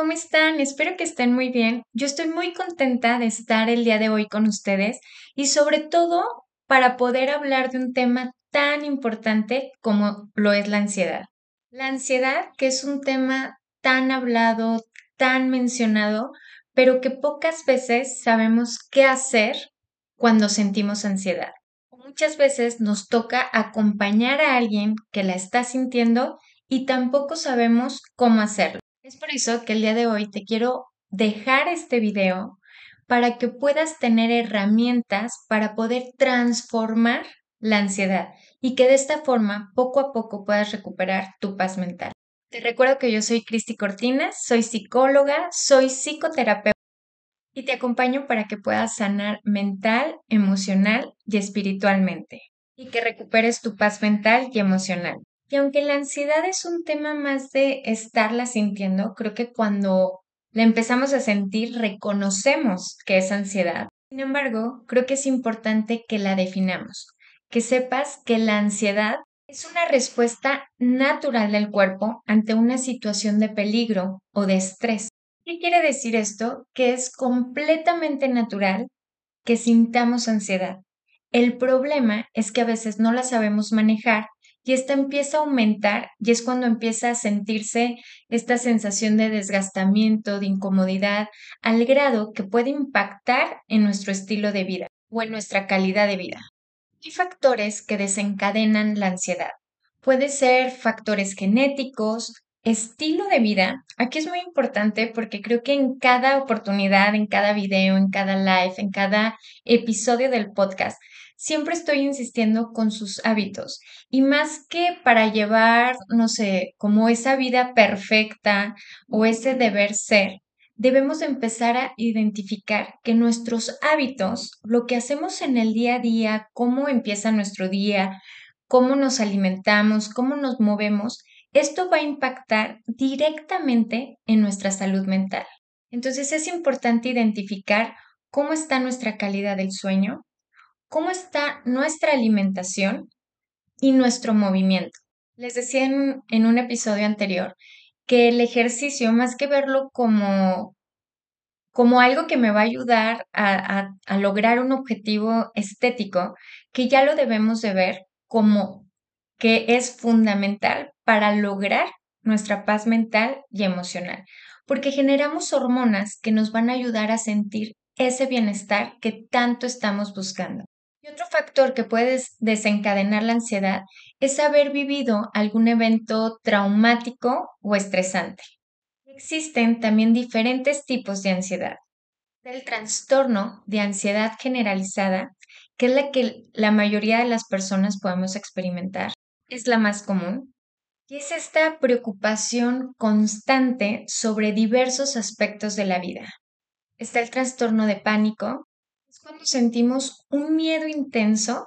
¿cómo están? Espero que estén muy bien. Yo estoy muy contenta de estar el día de hoy con ustedes y sobre todo para poder hablar de un tema tan importante como lo es la ansiedad. La ansiedad, que es un tema tan hablado, tan mencionado, pero que pocas veces sabemos qué hacer cuando sentimos ansiedad. Muchas veces nos toca acompañar a alguien que la está sintiendo y tampoco sabemos cómo hacerlo. Es por eso que el día de hoy te quiero dejar este video para que puedas tener herramientas para poder transformar la ansiedad y que de esta forma poco a poco puedas recuperar tu paz mental. Te recuerdo que yo soy Cristi Cortinas, soy psicóloga, soy psicoterapeuta y te acompaño para que puedas sanar mental, emocional y espiritualmente y que recuperes tu paz mental y emocional. Y aunque la ansiedad es un tema más de estarla sintiendo, creo que cuando la empezamos a sentir reconocemos que es ansiedad. Sin embargo, creo que es importante que la definamos, que sepas que la ansiedad es una respuesta natural del cuerpo ante una situación de peligro o de estrés. ¿Qué quiere decir esto? Que es completamente natural que sintamos ansiedad. El problema es que a veces no la sabemos manejar y esta empieza a aumentar y es cuando empieza a sentirse esta sensación de desgastamiento, de incomodidad, al grado que puede impactar en nuestro estilo de vida o en nuestra calidad de vida. Hay factores que desencadenan la ansiedad. Puede ser factores genéticos, estilo de vida. Aquí es muy importante porque creo que en cada oportunidad, en cada video, en cada live, en cada episodio del podcast, siempre estoy insistiendo con sus hábitos. Y más que para llevar, no sé, como esa vida perfecta o ese deber ser, debemos empezar a identificar que nuestros hábitos, lo que hacemos en el día a día, cómo empieza nuestro día, cómo nos alimentamos, cómo nos movemos, esto va a impactar directamente en nuestra salud mental. Entonces es importante identificar cómo está nuestra calidad del sueño, cómo está nuestra alimentación y nuestro movimiento. Les decía en, un episodio anterior que el ejercicio, más que verlo como, como algo que me va a ayudar a, a lograr un objetivo estético, que ya lo debemos de ver como que es fundamental para lograr nuestra paz mental y emocional, porque generamos hormonas que nos van a ayudar a sentir ese bienestar que tanto estamos buscando. Otro factor que puede desencadenar la ansiedad es haber vivido algún evento traumático o estresante. Existen también diferentes tipos de ansiedad. El trastorno de ansiedad generalizada, que es la que la mayoría de las personas podemos experimentar, es la más común. Y es esta preocupación constante sobre diversos aspectos de la vida. Está el trastorno de pánico, cuando sentimos un miedo intenso,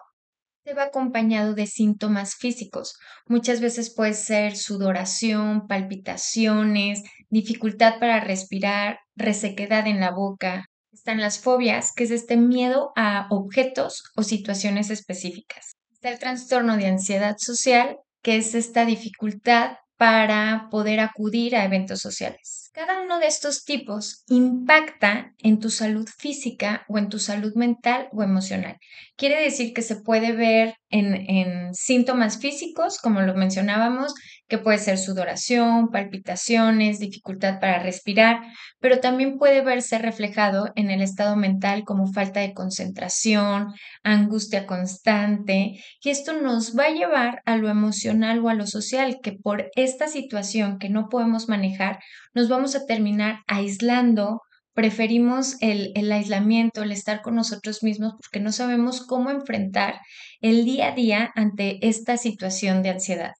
se va acompañado de síntomas físicos. Muchas veces puede ser sudoración, palpitaciones, dificultad para respirar, resequedad en la boca. Están las fobias, que es este miedo a objetos o situaciones específicas. Está el trastorno de ansiedad social, que es esta dificultad para poder acudir a eventos sociales. Cada uno de estos tipos impacta en tu salud física o en tu salud mental o emocional. Quiere decir que se puede ver en, síntomas físicos, como lo mencionábamos, que puede ser sudoración, palpitaciones, dificultad para respirar, pero también puede verse reflejado en el estado mental como falta de concentración, angustia constante, y esto nos va a llevar a lo emocional o a lo social, que por esta situación que no podemos manejar, nos vamos a terminar aislando preferimos el, el, aislamiento, el estar con nosotros mismos, porque no sabemos cómo enfrentar el día a día ante esta situación de ansiedad.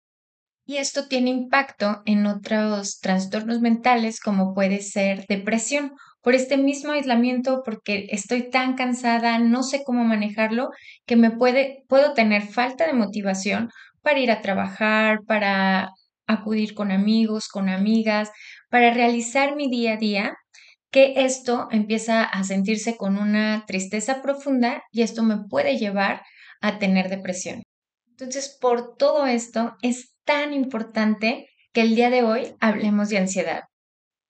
Y esto tiene impacto en otros trastornos mentales como puede ser depresión. Por este mismo aislamiento, porque estoy tan cansada, no sé cómo manejarlo, que me puede, puedo tener falta de motivación para ir a trabajar, para acudir con amigos, con amigas, para realizar mi día a día que esto empieza a sentirse con una tristeza profunda y esto me puede llevar a tener depresión. Entonces, por todo esto es tan importante que el día de hoy hablemos de ansiedad.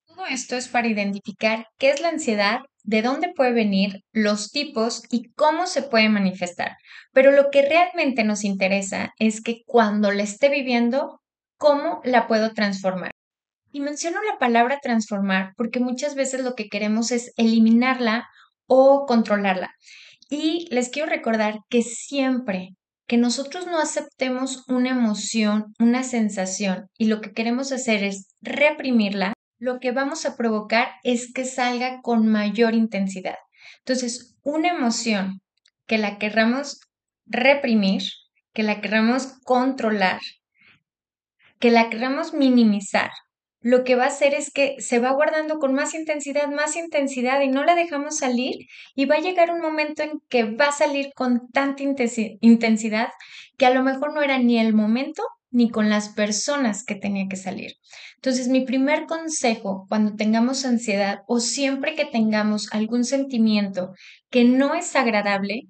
Todo esto es para identificar qué es la ansiedad, de dónde puede venir, los tipos y cómo se puede manifestar. Pero lo que realmente nos interesa es que cuando la esté viviendo, ¿cómo la puedo transformar? Y menciono la palabra transformar porque muchas veces lo que queremos es eliminarla o controlarla. Y les quiero recordar que siempre que nosotros no aceptemos una emoción, una sensación, y lo que queremos hacer es reprimirla, lo que vamos a provocar es que salga con mayor intensidad. Entonces, una emoción que la querramos reprimir, que la querramos controlar, que la querramos minimizar, lo que va a hacer es que se va guardando con más intensidad, más intensidad y no la dejamos salir y va a llegar un momento en que va a salir con tanta intensidad que a lo mejor no era ni el momento ni con las personas que tenía que salir. Entonces, mi primer consejo cuando tengamos ansiedad o siempre que tengamos algún sentimiento que no es agradable,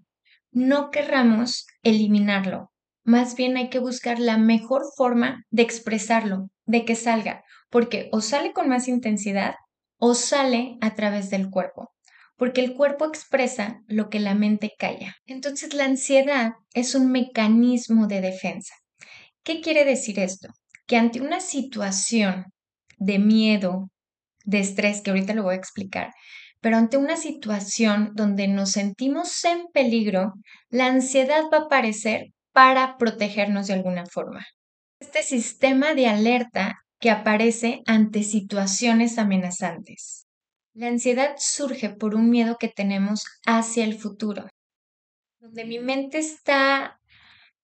no querramos eliminarlo. Más bien hay que buscar la mejor forma de expresarlo, de que salga, porque o sale con más intensidad o sale a través del cuerpo, porque el cuerpo expresa lo que la mente calla. Entonces la ansiedad es un mecanismo de defensa. ¿Qué quiere decir esto? Que ante una situación de miedo, de estrés, que ahorita lo voy a explicar, pero ante una situación donde nos sentimos en peligro, la ansiedad va a aparecer para protegernos de alguna forma. Este sistema de alerta que aparece ante situaciones amenazantes. La ansiedad surge por un miedo que tenemos hacia el futuro, donde mi mente está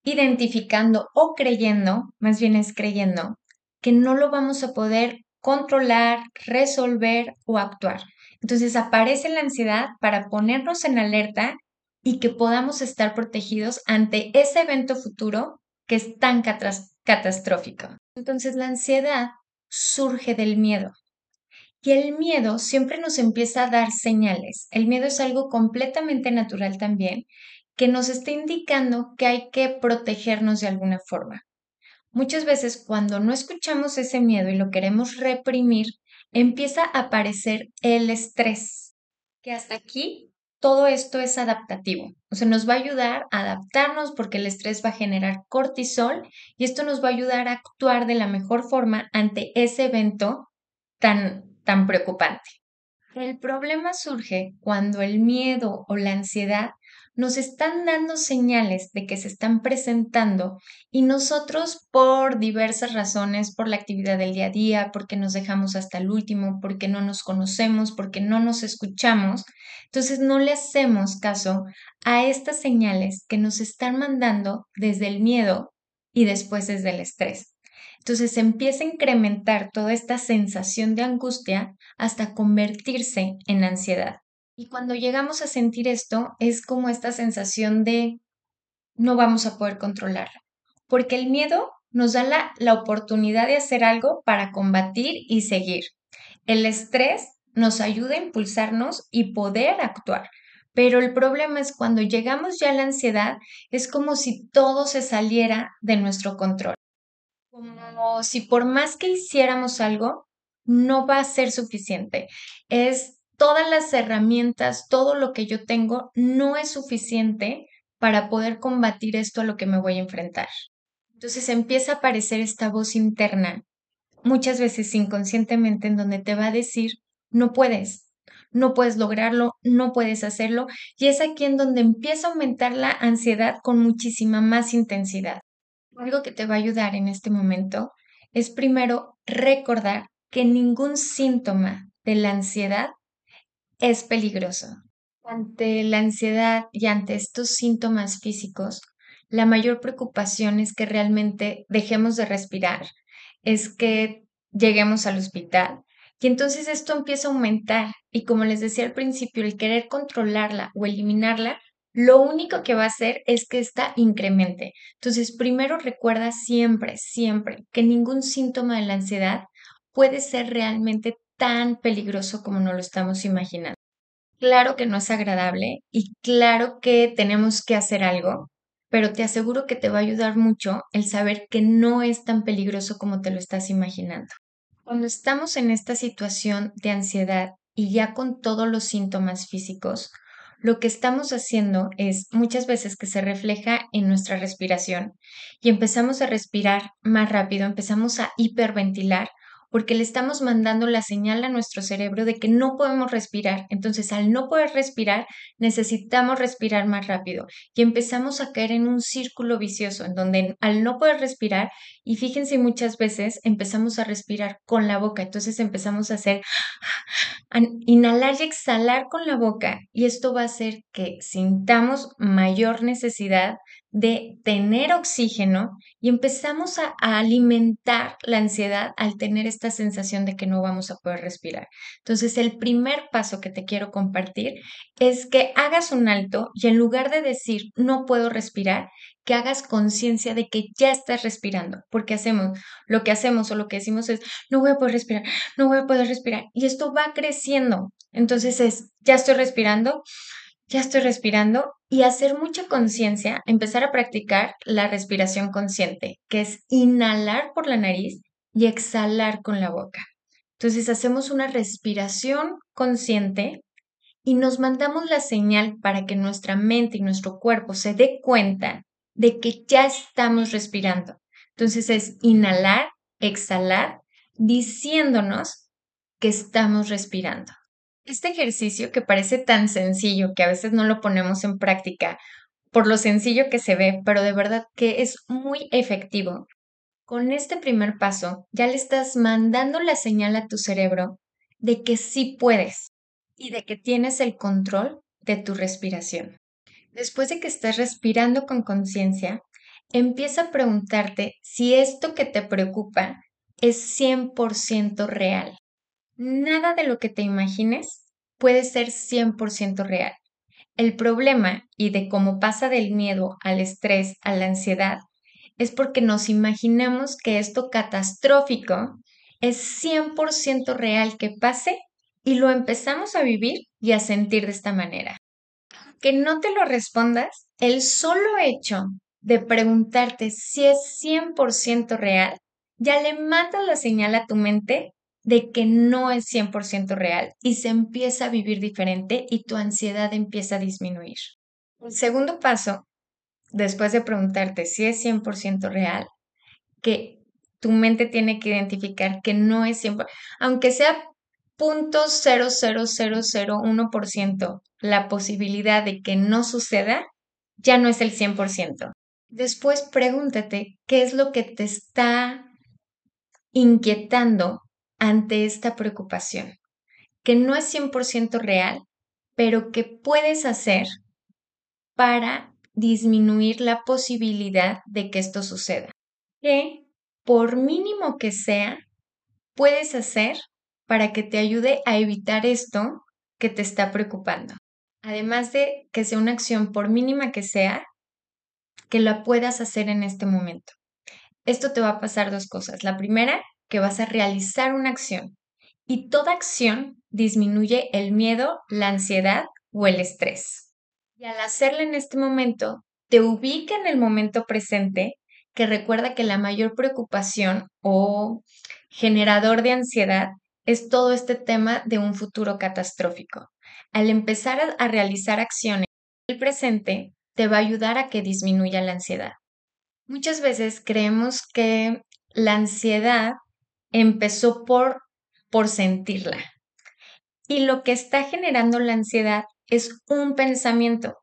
identificando o creyendo, más bien es creyendo, que no lo vamos a poder controlar, resolver o actuar. Entonces aparece la ansiedad para ponernos en alerta y que podamos estar protegidos ante ese evento futuro que es tan catastrófico. Entonces la ansiedad surge del miedo. Y el miedo siempre nos empieza a dar señales. El miedo es algo completamente natural también que nos está indicando que hay que protegernos de alguna forma. Muchas veces cuando no escuchamos ese miedo y lo queremos reprimir, empieza a aparecer el estrés, que hasta aquí todo esto es adaptativo. O sea, nos va a ayudar a adaptarnos porque el estrés va a generar cortisol y esto nos va a ayudar a actuar de la mejor forma ante ese evento tan, tan preocupante. El problema surge cuando el miedo o la ansiedad nos están dando señales de que se están presentando y nosotros por diversas razones, por la actividad del día a día, porque nos dejamos hasta el último, porque no nos conocemos, porque no nos escuchamos, entonces no le hacemos caso a estas señales que nos están mandando desde el miedo y después desde el estrés. Entonces empieza a incrementar toda esta sensación de angustia hasta convertirse en ansiedad. Y cuando llegamos a sentir esto, es como esta sensación de no vamos a poder controlarlo, porque el miedo nos da la, la oportunidad de hacer algo para combatir y seguir. El estrés nos ayuda a impulsarnos y poder actuar. Pero el problema es cuando llegamos ya a la ansiedad, es como si todo se saliera de nuestro control. Como si por más que hiciéramos algo, no va a ser suficiente. Es todas las herramientas, todo lo que yo tengo, no es suficiente para poder combatir esto a lo que me voy a enfrentar. Entonces empieza a aparecer esta voz interna, muchas veces inconscientemente, en donde te va a decir, no puedes, no puedes lograrlo, no puedes hacerlo, y es aquí en donde empieza a aumentar la ansiedad con muchísima más intensidad. Algo que te va a ayudar en este momento es primero recordar que ningún síntoma de la ansiedad es peligroso. Ante la ansiedad y ante estos síntomas físicos, la mayor preocupación es que realmente dejemos de respirar, es que lleguemos al hospital. Y entonces esto empieza a aumentar y como les decía al principio, el querer controlarla o eliminarla, lo único que va a hacer es que esta incremente. Entonces, primero recuerda siempre, siempre que ningún síntoma de la ansiedad puede ser realmente tan peligroso como no lo estamos imaginando. Claro que no es agradable y claro que tenemos que hacer algo, pero te aseguro que te va a ayudar mucho el saber que no es tan peligroso como te lo estás imaginando. Cuando estamos en esta situación de ansiedad y ya con todos los síntomas físicos, lo que estamos haciendo es muchas veces que se refleja en nuestra respiración y empezamos a respirar más rápido, empezamos a hiperventilar porque le estamos mandando la señal a nuestro cerebro de que no podemos respirar. Entonces, al no poder respirar, necesitamos respirar más rápido y empezamos a caer en un círculo vicioso en donde al no poder respirar, y fíjense muchas veces empezamos a respirar con la boca, entonces empezamos a hacer inhalar y exhalar con la boca y esto va a hacer que sintamos mayor necesidad de tener oxígeno y empezamos a, alimentar la ansiedad al tener esta sensación de que no vamos a poder respirar. Entonces, el primer paso que te quiero compartir es que hagas un alto y en lugar de decir no puedo respirar, que hagas conciencia de que ya estás respirando, porque hacemos lo que hacemos o lo que decimos es no voy a poder respirar, no voy a poder respirar y esto va creciendo. Entonces es ya estoy respirando, ya estoy respirando y hacer mucha conciencia, empezar a practicar la respiración consciente, que es inhalar por la nariz y exhalar con la boca. Entonces hacemos una respiración consciente y nos mandamos la señal para que nuestra mente y nuestro cuerpo se dé cuenta de que ya estamos respirando. Entonces es inhalar, exhalar, diciéndonos que estamos respirando. Este ejercicio que parece tan sencillo que a veces no lo ponemos en práctica por lo sencillo que se ve, pero de verdad que es muy efectivo. Con este primer paso ya le estás mandando la señal a tu cerebro de que sí puedes y de que tienes el control de tu respiración. Después de que estés respirando con conciencia, empieza a preguntarte si esto que te preocupa es 100% real. Nada de lo que te imagines puede ser 100% real. El problema y de cómo pasa del miedo al estrés, a la ansiedad, es porque nos imaginamos que esto catastrófico es 100% real que pase y lo empezamos a vivir y a sentir de esta manera. Que no te lo respondas, el solo hecho de preguntarte si es 100% real, ya le mata la señal a tu mente de que no es 100% real y se empieza a vivir diferente y tu ansiedad empieza a disminuir. El segundo paso, después de preguntarte si es 100% real, que tu mente tiene que identificar que no es 100%, aunque sea 0.00001% la posibilidad de que no suceda, ya no es el 100%. Después pregúntate qué es lo que te está inquietando ante esta preocupación, que no es 100% real, pero que puedes hacer para disminuir la posibilidad de que esto suceda. Que, por mínimo que sea, puedes hacer para que te ayude a evitar esto que te está preocupando. Además de que sea una acción, por mínima que sea, que la puedas hacer en este momento. Esto te va a pasar dos cosas. La primera, que vas a realizar una acción y toda acción disminuye el miedo, la ansiedad o el estrés. Y al hacerla en este momento, te ubica en el momento presente que recuerda que la mayor preocupación o generador de ansiedad es todo este tema de un futuro catastrófico. Al empezar a, realizar acciones en el presente, te va a ayudar a que disminuya la ansiedad. Muchas veces creemos que la ansiedad empezó por, por sentirla. Y lo que está generando la ansiedad es un pensamiento,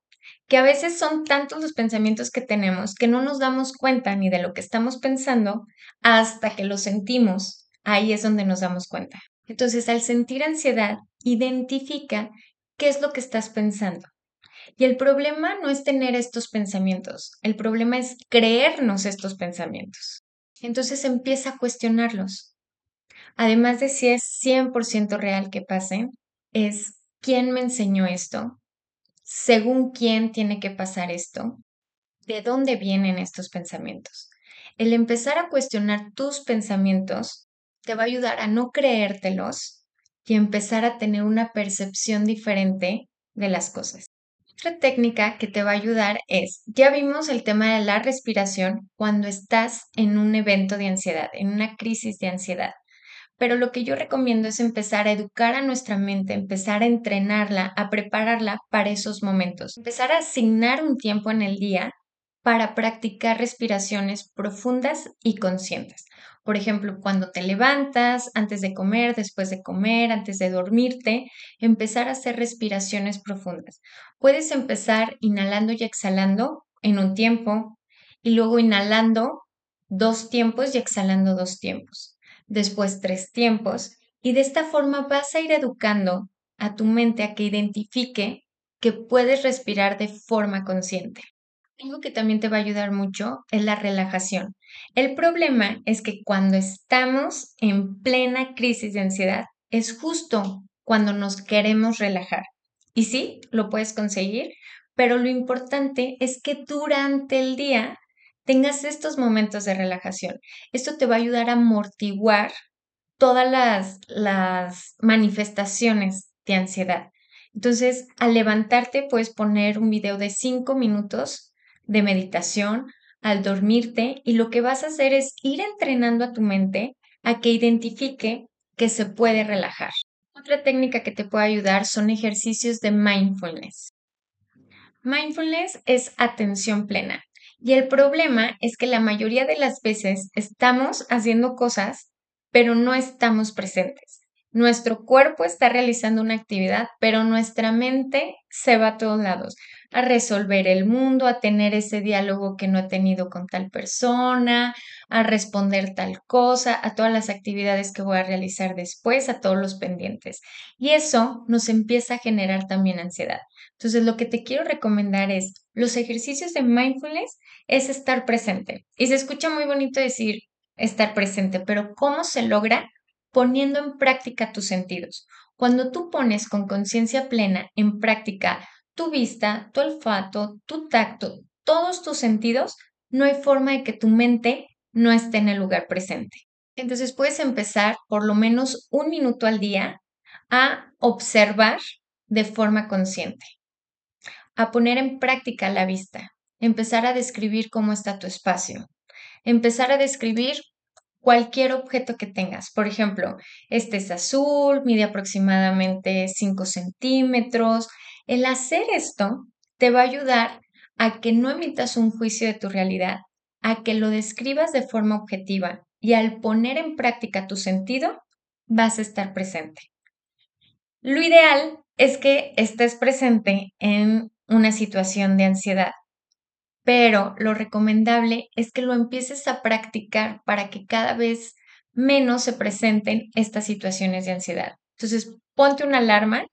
que a veces son tantos los pensamientos que tenemos que no nos damos cuenta ni de lo que estamos pensando hasta que lo sentimos. Ahí es donde nos damos cuenta. Entonces, al sentir ansiedad, identifica qué es lo que estás pensando. Y el problema no es tener estos pensamientos, el problema es creernos estos pensamientos. Entonces empieza a cuestionarlos. Además de si es 100% real que pase, es quién me enseñó esto, según quién tiene que pasar esto, de dónde vienen estos pensamientos. El empezar a cuestionar tus pensamientos te va a ayudar a no creértelos y empezar a tener una percepción diferente de las cosas. Otra técnica que te va a ayudar es, ya vimos el tema de la respiración cuando estás en un evento de ansiedad, en una crisis de ansiedad pero lo que yo recomiendo es empezar a educar a nuestra mente, empezar a entrenarla, a prepararla para esos momentos, empezar a asignar un tiempo en el día para practicar respiraciones profundas y conscientes. Por ejemplo, cuando te levantas, antes de comer, después de comer, antes de dormirte, empezar a hacer respiraciones profundas. Puedes empezar inhalando y exhalando en un tiempo y luego inhalando dos tiempos y exhalando dos tiempos. Después tres tiempos y de esta forma vas a ir educando a tu mente a que identifique que puedes respirar de forma consciente. Algo que también te va a ayudar mucho es la relajación. El problema es que cuando estamos en plena crisis de ansiedad, es justo cuando nos queremos relajar. Y sí, lo puedes conseguir, pero lo importante es que durante el día tengas estos momentos de relajación. Esto te va a ayudar a amortiguar todas las, las manifestaciones de ansiedad. Entonces, al levantarte, puedes poner un video de cinco minutos de meditación al dormirte y lo que vas a hacer es ir entrenando a tu mente a que identifique que se puede relajar. Otra técnica que te puede ayudar son ejercicios de mindfulness. Mindfulness es atención plena y el problema es que la mayoría de las veces estamos haciendo cosas pero no estamos presentes. Nuestro cuerpo está realizando una actividad, pero nuestra mente se va a todos lados a resolver el mundo, a tener ese diálogo que no he tenido con tal persona, a responder tal cosa, a todas las actividades que voy a realizar después, a todos los pendientes. Y eso nos empieza a generar también ansiedad. Entonces, lo que te quiero recomendar es los ejercicios de mindfulness es estar presente. Y se escucha muy bonito decir estar presente, pero ¿cómo se logra? Poniendo en práctica tus sentidos. Cuando tú pones con conciencia plena en práctica tu vista, tu olfato, tu tacto, todos tus sentidos, no hay forma de que tu mente no esté en el lugar presente. Entonces puedes empezar por lo menos un minuto al día a observar de forma consciente, a poner en práctica la vista, empezar a describir cómo está tu espacio, empezar a describir cualquier objeto que tengas. Por ejemplo, este es azul, mide aproximadamente 5 centímetros, el hacer esto te va a ayudar a que no emitas un juicio de tu realidad, a que lo describas de forma objetiva y al poner en práctica tu sentido, vas a estar presente. Lo ideal es que estés presente en una situación de ansiedad, pero lo recomendable es que lo empieces a practicar para que cada vez menos se presenten estas situaciones de ansiedad. Entonces, ponte una alarma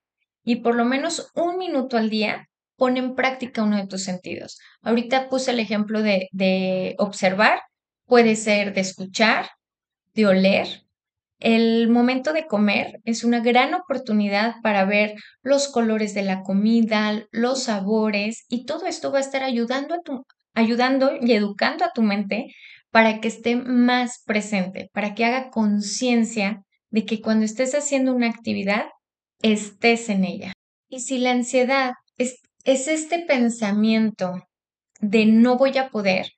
y por lo menos un minuto al día pon en práctica uno de tus sentidos. Ahorita puse el ejemplo de, de observar, puede ser de escuchar, de oler. El momento de comer es una gran oportunidad para ver los colores de la comida, los sabores y todo esto va a estar ayudando, a tu, ayudando y educando a tu mente para que esté más presente, para que haga conciencia de que cuando estés haciendo una actividad estés en ella. Y si la ansiedad es, es este pensamiento de no voy a poder,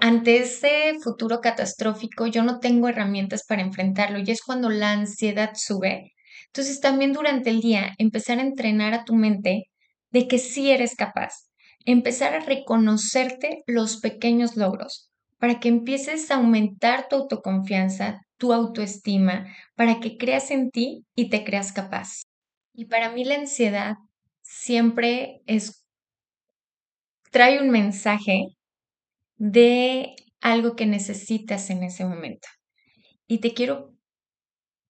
ante ese futuro catastrófico yo no tengo herramientas para enfrentarlo y es cuando la ansiedad sube. Entonces también durante el día empezar a entrenar a tu mente de que sí eres capaz, empezar a reconocerte los pequeños logros para que empieces a aumentar tu autoconfianza, tu autoestima, para que creas en ti y te creas capaz. Y para mí la ansiedad siempre es, trae un mensaje de algo que necesitas en ese momento. Y te quiero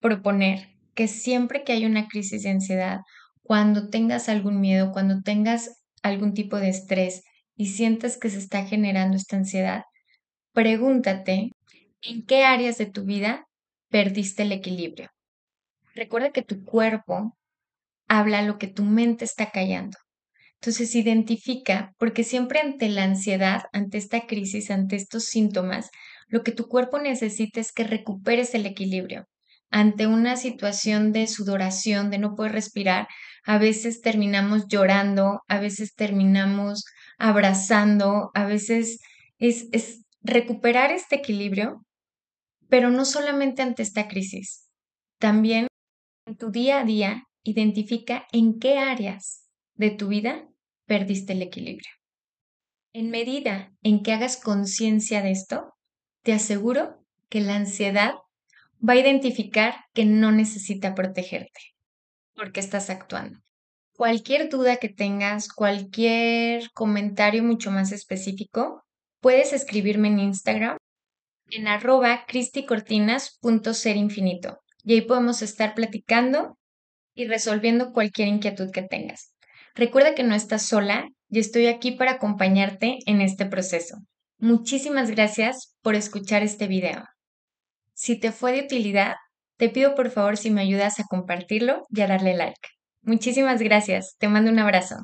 proponer que siempre que hay una crisis de ansiedad, cuando tengas algún miedo, cuando tengas algún tipo de estrés y sientas que se está generando esta ansiedad, pregúntate en qué áreas de tu vida perdiste el equilibrio. Recuerda que tu cuerpo habla lo que tu mente está callando. Entonces identifica, porque siempre ante la ansiedad, ante esta crisis, ante estos síntomas, lo que tu cuerpo necesita es que recuperes el equilibrio. Ante una situación de sudoración, de no poder respirar, a veces terminamos llorando, a veces terminamos abrazando, a veces es, es recuperar este equilibrio, pero no solamente ante esta crisis, También en tu día a día identifica en qué áreas de tu vida perdiste el equilibrio. En medida en que hagas conciencia de esto, te aseguro que la ansiedad va a identificar que no necesita protegerte porque estás actuando. Cualquier duda que tengas, cualquier comentario mucho más específico, puedes escribirme en Instagram en arroba y ahí podemos estar platicando y resolviendo cualquier inquietud que tengas. Recuerda que no estás sola y estoy aquí para acompañarte en este proceso. Muchísimas gracias por escuchar este video. Si te fue de utilidad, te pido por favor si me ayudas a compartirlo y a darle like. Muchísimas gracias. Te mando un abrazo.